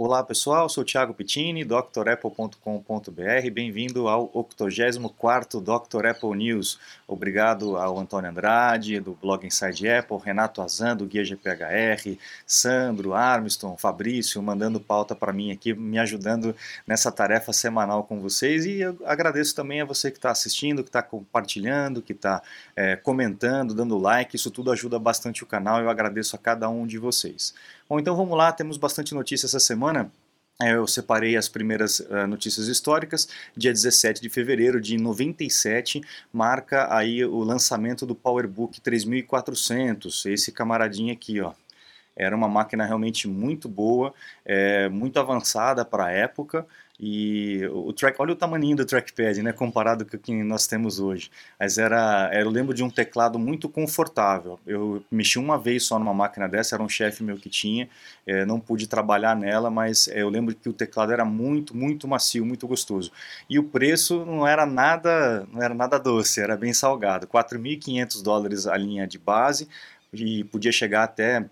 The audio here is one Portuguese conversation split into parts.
Olá pessoal, sou Thiago Pittini, drapple.com.br. Bem-vindo ao 84º Dr. Apple News. Obrigado ao Antônio Andrade, do blog Inside Apple, Renato Azan, do Guia GPHR, Sandro, Armstrong, Fabrício, mandando pauta para mim aqui, me ajudando nessa tarefa semanal com vocês. E eu agradeço também a você que está assistindo, que está compartilhando, que está é, comentando, dando like. Isso tudo ajuda bastante o canal. Eu agradeço a cada um de vocês. Bom, então vamos lá, temos bastante notícia essa semana. É, eu separei as primeiras uh, notícias históricas. Dia 17 de fevereiro de 97 marca aí o lançamento do PowerBook 3400. Esse camaradinho aqui, ó. Era uma máquina realmente muito boa, é, muito avançada para a época. E o track, olha o tamanho do trackpad, né, comparado com o que nós temos hoje. Mas era, eu lembro de um teclado muito confortável. Eu mexi uma vez só numa máquina dessa, era um chefe meu que tinha, é, não pude trabalhar nela, mas é, eu lembro que o teclado era muito, muito macio, muito gostoso. E o preço não era nada, não era nada doce, era bem salgado. 4.500 dólares a linha de base e podia chegar até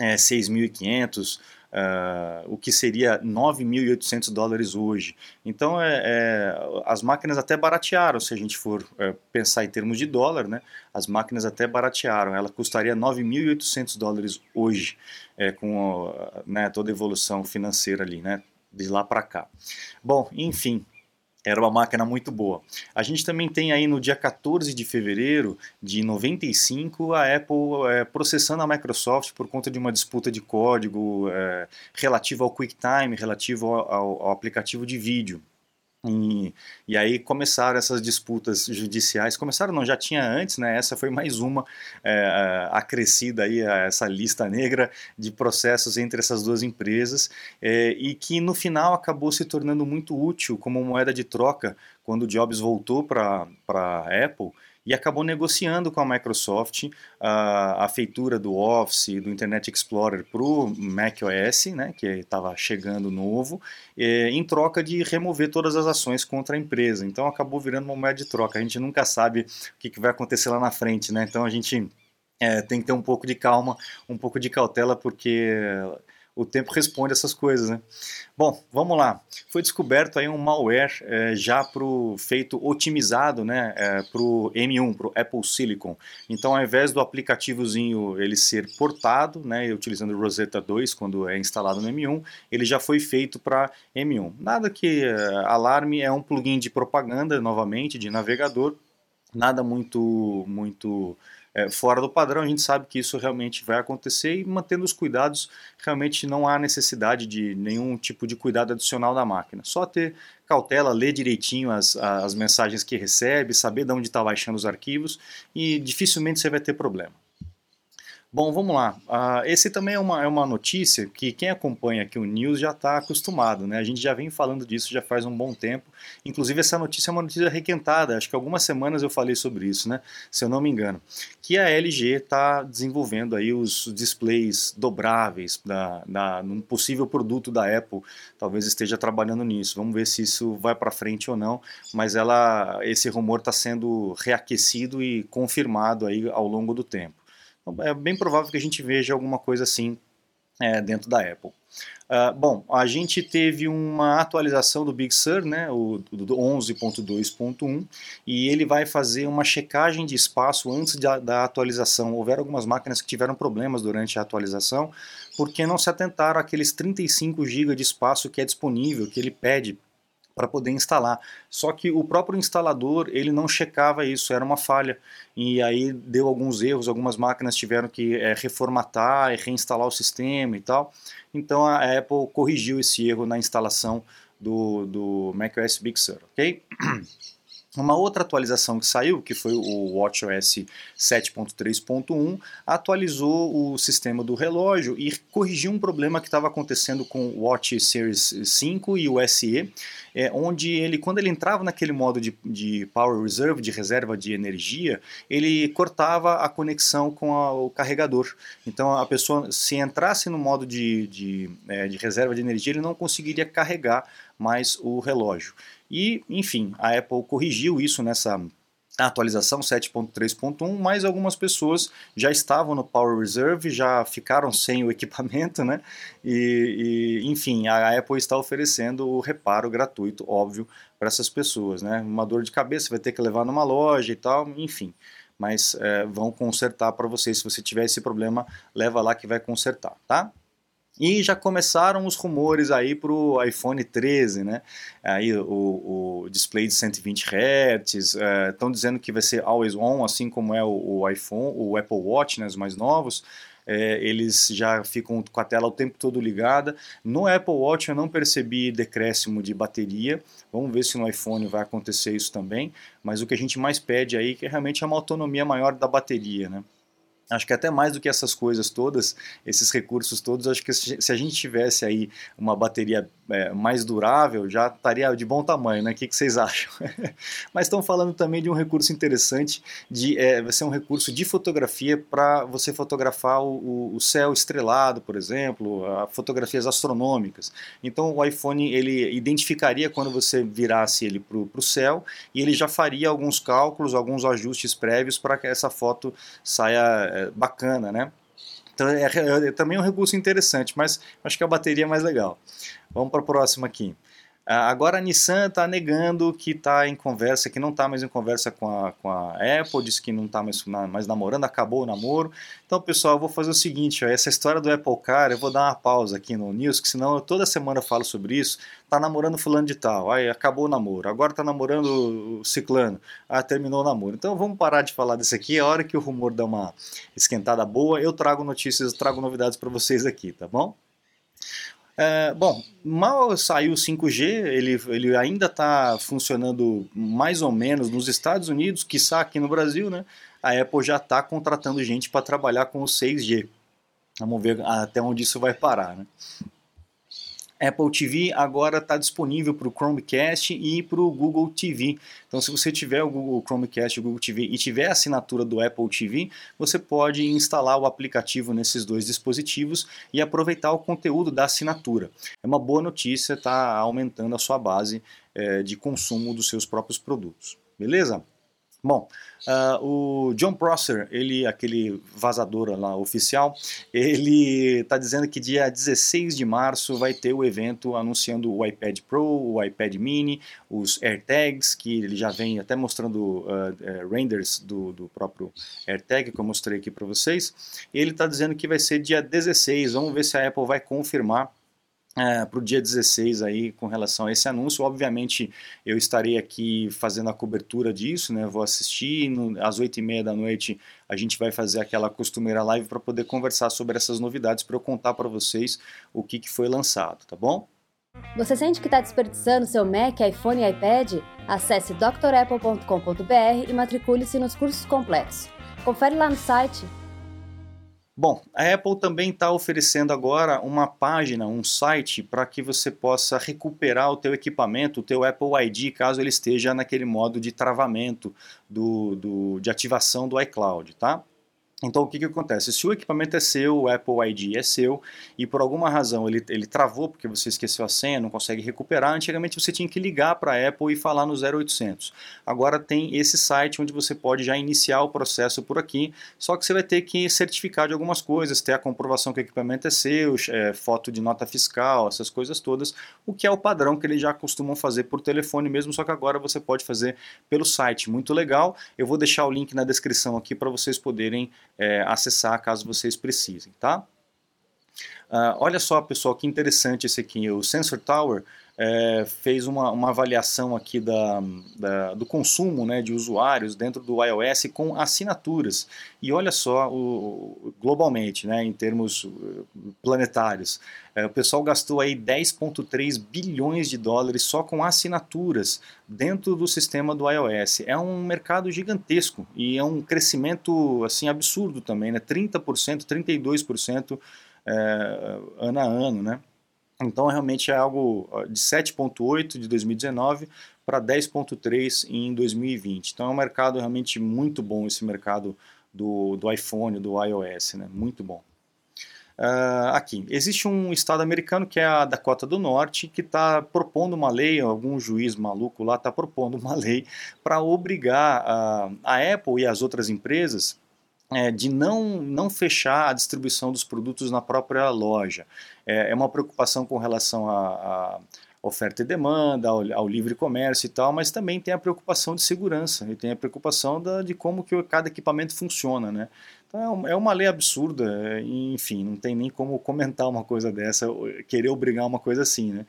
é, 6.500 Uh, o que seria 9.800 dólares hoje. Então, é, é, as máquinas até baratearam, se a gente for é, pensar em termos de dólar, né, as máquinas até baratearam. Ela custaria 9.800 dólares hoje, é, com né, toda a evolução financeira ali, né, de lá para cá. Bom, enfim, era uma máquina muito boa. A gente também tem aí no dia 14 de fevereiro de 95 a Apple é, processando a Microsoft por conta de uma disputa de código é, relativo ao QuickTime, relativo ao, ao aplicativo de vídeo. E, e, aí começaram essas disputas judiciais, começaram não, já tinha antes, né, essa foi mais uma é, acrescida aí a essa lista negra de processos entre essas duas empresas é, e que no final acabou se tornando muito útil como moeda de troca quando Jobs voltou para a Apple e acabou negociando com a Microsoft a, a feitura do Office, do Internet Explorer para o macOS, né, que estava chegando novo, em troca de remover todas as ações contra a empresa. Então acabou virando uma moeda de troca. A gente nunca sabe o que, que vai acontecer lá na frente, né? Então a gente é, tem que ter um pouco de calma, um pouco de cautela, porque o tempo responde essas coisas, né? Bom, vamos lá. Foi descoberto aí um malware é, já pro feito otimizado, né, é, para o M1, para o Apple Silicon. Então, ao invés do aplicativozinho ele ser portado, né, utilizando o Rosetta 2 quando é instalado no M1, ele já foi feito para M1. Nada que é, alarme, é um plugin de propaganda, novamente, de navegador. Nada muito muito é, fora do padrão, a gente sabe que isso realmente vai acontecer e mantendo os cuidados, realmente não há necessidade de nenhum tipo de cuidado adicional na máquina. Só ter cautela, ler direitinho as, as mensagens que recebe, saber de onde está baixando os arquivos e dificilmente você vai ter problema. Bom, vamos lá. Uh, esse também é uma, é uma notícia que quem acompanha aqui o News já está acostumado, né? A gente já vem falando disso já faz um bom tempo. Inclusive, essa notícia é uma notícia requentada. Acho que algumas semanas eu falei sobre isso, né? Se eu não me engano. Que a LG está desenvolvendo aí os displays dobráveis da, da, num possível produto da Apple. Talvez esteja trabalhando nisso. Vamos ver se isso vai para frente ou não. Mas ela, esse rumor está sendo reaquecido e confirmado aí ao longo do tempo. Então, é bem provável que a gente veja alguma coisa assim é, dentro da Apple. Uh, bom, a gente teve uma atualização do Big Sur, né, o, do 11.2.1, e ele vai fazer uma checagem de espaço antes da, da, atualização. Houveram algumas máquinas que tiveram problemas durante a atualização, porque não se atentaram àqueles 35 GB de espaço que é disponível, que ele pede para poder instalar. Só que o próprio instalador ele não checava isso, era uma falha. E aí deu alguns erros, algumas máquinas tiveram que é, reformatar e reinstalar o sistema e tal. Então a Apple corrigiu esse erro na instalação do, do macOS Big Sur, ok? Uma outra atualização que saiu, que foi o WatchOS 7.3.1, atualizou o sistema do relógio e corrigiu um problema que estava acontecendo com o Watch Series 5 e o SE, é, onde ele, quando ele entrava naquele modo de, de Power Reserve, de reserva de energia, ele cortava a conexão com a, o carregador. Então a pessoa, se entrasse no modo de, de, é, de reserva de energia, ele não conseguiria carregar mais o relógio. E, enfim, a Apple corrigiu isso nessa atualização 7.3.1, mas algumas pessoas já estavam no Power Reserve, já ficaram sem o equipamento, né? E, e enfim, a Apple está oferecendo o reparo gratuito, óbvio, para essas pessoas, né? Uma dor de cabeça vai ter que levar numa loja e tal, enfim. Mas é, vão consertar para você. Se você tiver esse problema, leva lá que vai consertar, tá? E já começaram os rumores aí para o iPhone 13, né? Aí o, o display de 120 Hz, estão é, dizendo que vai ser always on, assim como é o, o iPhone, o Apple Watch, né, os mais novos. É, eles já ficam com a tela o tempo todo ligada. No Apple Watch eu não percebi decréscimo de bateria. Vamos ver se no iPhone vai acontecer isso também. Mas o que a gente mais pede aí é realmente é uma autonomia maior da bateria, né? Acho que até mais do que essas coisas todas, esses recursos todos, acho que se a gente tivesse aí uma bateria é, mais durável, já estaria de bom tamanho, né? O que, que vocês acham? Mas estão falando também de um recurso interessante, de é, vai ser um recurso de fotografia para você fotografar o, o, céu estrelado, por exemplo, fotografias astronômicas. Então o iPhone ele identificaria quando você virasse ele para o céu e ele já faria alguns cálculos, alguns ajustes prévios para que essa foto saia é, bacana, né? Então é, é, é, também um recurso interessante, mas acho que a bateria é mais legal. Vamos para a próxima aqui. Ah, agora a Nissan está negando que está em conversa, que não está mais em conversa com a, com a Apple, disse que não está mais, mais namorando, acabou o namoro. Então, pessoal, eu vou fazer o seguinte: ó, essa história do Apple Car, eu vou dar uma pausa aqui no News, que senão eu toda semana eu falo sobre isso. Tá namorando fulano de tal, aí acabou o namoro. Agora tá namorando o ciclano, ah, terminou o namoro. Então vamos parar de falar disso aqui. A hora que o rumor dá uma esquentada boa, eu trago notícias, eu trago novidades para vocês aqui, tá bom? É, bom, mal saiu o 5G, ele, ele ainda está funcionando mais ou menos nos Estados Unidos, quiçá aqui no Brasil, né? A Apple já está contratando gente para trabalhar com o 6G. Vamos ver até onde isso vai parar, né? Apple TV agora está disponível para o Chromecast e para o Google TV. Então, se você tiver o Google Chromecast e o Google TV e tiver a assinatura do Apple TV, você pode instalar o aplicativo nesses dois dispositivos e aproveitar o conteúdo da assinatura. É uma boa notícia, está aumentando a sua base é, de consumo dos seus próprios produtos. Beleza? Bom, uh, o John Prosser, ele, aquele vazador lá oficial, ele está dizendo que dia 16 de março vai ter o evento anunciando o iPad Pro, o iPad Mini, os AirTags, que ele já vem até mostrando uh, renders do, do próprio AirTag, que eu mostrei aqui para vocês. Ele está dizendo que vai ser dia 16, vamos ver se a Apple vai confirmar é, para o dia 16 aí com relação a esse anúncio. Obviamente eu estarei aqui fazendo a cobertura disso, né? Vou assistir no, às 8 e meia da noite a gente vai fazer aquela costumeira live para poder conversar sobre essas novidades para eu contar para vocês o que, que foi lançado, tá bom? Você sente que está desperdiçando seu Mac, iPhone e iPad? Acesse drapple.com.br e matricule-se nos cursos completos. Confere lá no site Bom, a Apple também está oferecendo agora uma página, um site para que você possa recuperar o teu equipamento, o teu Apple ID, caso ele esteja naquele modo de travamento do, do de ativação do iCloud, tá? Então o que, que acontece? Se o equipamento é seu, o Apple ID é seu, e por alguma razão ele, ele travou porque você esqueceu a senha, não consegue recuperar, antigamente você tinha que ligar para a Apple e falar no 0800. Agora tem esse site onde você pode já iniciar o processo por aqui, só que você vai ter que certificar de algumas coisas, ter a comprovação que o equipamento é seu, é, foto de nota fiscal, essas coisas todas, o que é o padrão que eles já costumam fazer por telefone mesmo, só que agora você pode fazer pelo site. Muito legal, eu vou deixar o link na descrição aqui para vocês poderem é, acessar caso vocês precisem, tá? Uh, olha só, pessoal, que interessante esse aqui. O Sensor Tower é, fez uma, uma avaliação aqui da, da, do consumo né, de usuários dentro do iOS com assinaturas. E olha só, o, globalmente, né, em termos uh, planetários, é, o pessoal gastou aí 10,3 bilhões de dólares só com assinaturas dentro do sistema do iOS. É um mercado gigantesco e é um crescimento assim absurdo também, né, 30%, 32% é, ano a ano, né? Então, realmente é algo de 7,8 de 2019 para 10,3 em 2020. Então, é um mercado realmente muito bom, esse mercado do, do iPhone, do iOS, né? muito bom. Uh, aqui. Existe um estado americano que é a Dakota do Norte que está propondo uma lei, algum juiz maluco lá está propondo uma lei para obrigar uh, a Apple e as outras empresas é, de não, não fechar a distribuição dos produtos na própria loja. É, é uma preocupação com relação a oferta e demanda, ao, ao, livre comércio e tal, mas também tem a preocupação de segurança e tem a preocupação da, de como que cada equipamento funciona, né? Então é uma lei absurda, é, enfim, não tem nem como comentar uma coisa dessa, querer obrigar uma coisa assim, né?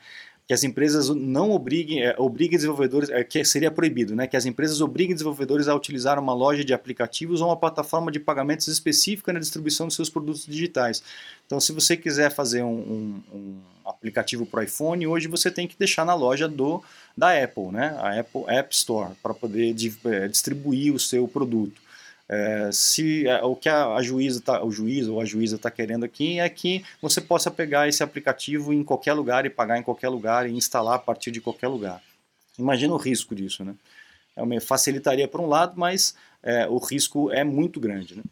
Que as empresas não obriguem, é, obriguem desenvolvedores, é, que seria proibido, né? Que as empresas obriguem desenvolvedores a utilizar uma loja de aplicativos ou uma plataforma de pagamentos específica na distribuição dos seus produtos digitais. Então, se você quiser fazer um, um, um aplicativo para iPhone, hoje você tem que deixar na loja do da Apple, né? A Apple App Store, para poder é, distribuir o seu produto. É, se é, o que a, a juíza tá, o juiz ou a juíza está querendo aqui é que você possa pegar esse aplicativo em qualquer lugar e pagar em qualquer lugar e instalar a partir de qualquer lugar. Imagina o risco disso, né? É facilitaria por um lado, mas é, o risco é muito grande, né?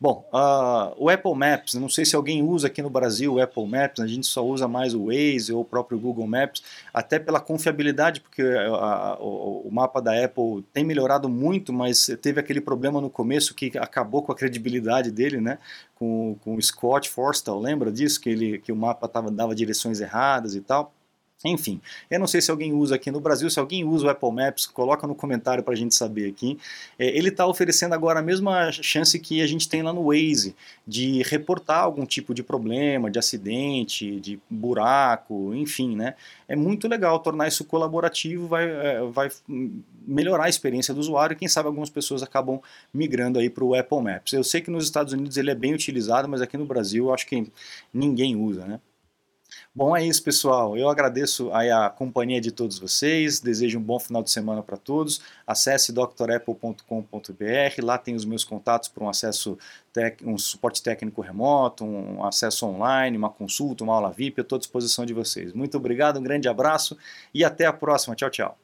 Bom, uh, o Apple Maps, não sei se alguém usa aqui no Brasil o Apple Maps, a gente só usa mais o Waze ou o próprio Google Maps, até pela confiabilidade, porque a, a, o, o, mapa da Apple tem melhorado muito, mas teve aquele problema no começo que acabou com a credibilidade dele, né? Com, com o Scott Forstall, lembra disso? Que, ele, que o mapa tava, dava direções erradas e tal. Enfim, eu não sei se alguém usa aqui no Brasil, se alguém usa o Apple Maps, coloca no comentário para a gente saber aqui. É, ele está oferecendo agora a mesma chance que a gente tem lá no Waze, de reportar algum tipo de problema, de acidente, de buraco, enfim, né? É muito legal tornar isso colaborativo, vai, é, vai melhorar a experiência do usuário e quem sabe algumas pessoas acabam migrando aí para o Apple Maps. Eu sei que nos Estados Unidos ele é bem utilizado, mas aqui no Brasil eu acho que ninguém usa, né? Bom, é isso, pessoal. Eu agradeço a companhia de todos vocês. Desejo um bom final de semana para todos. Acesse drapple.com.br. Lá tem os meus contatos para um acesso, um suporte técnico remoto, um acesso online, uma consulta, uma aula VIP. Eu estou à disposição de vocês. Muito obrigado, um grande abraço e até a próxima. Tchau, tchau.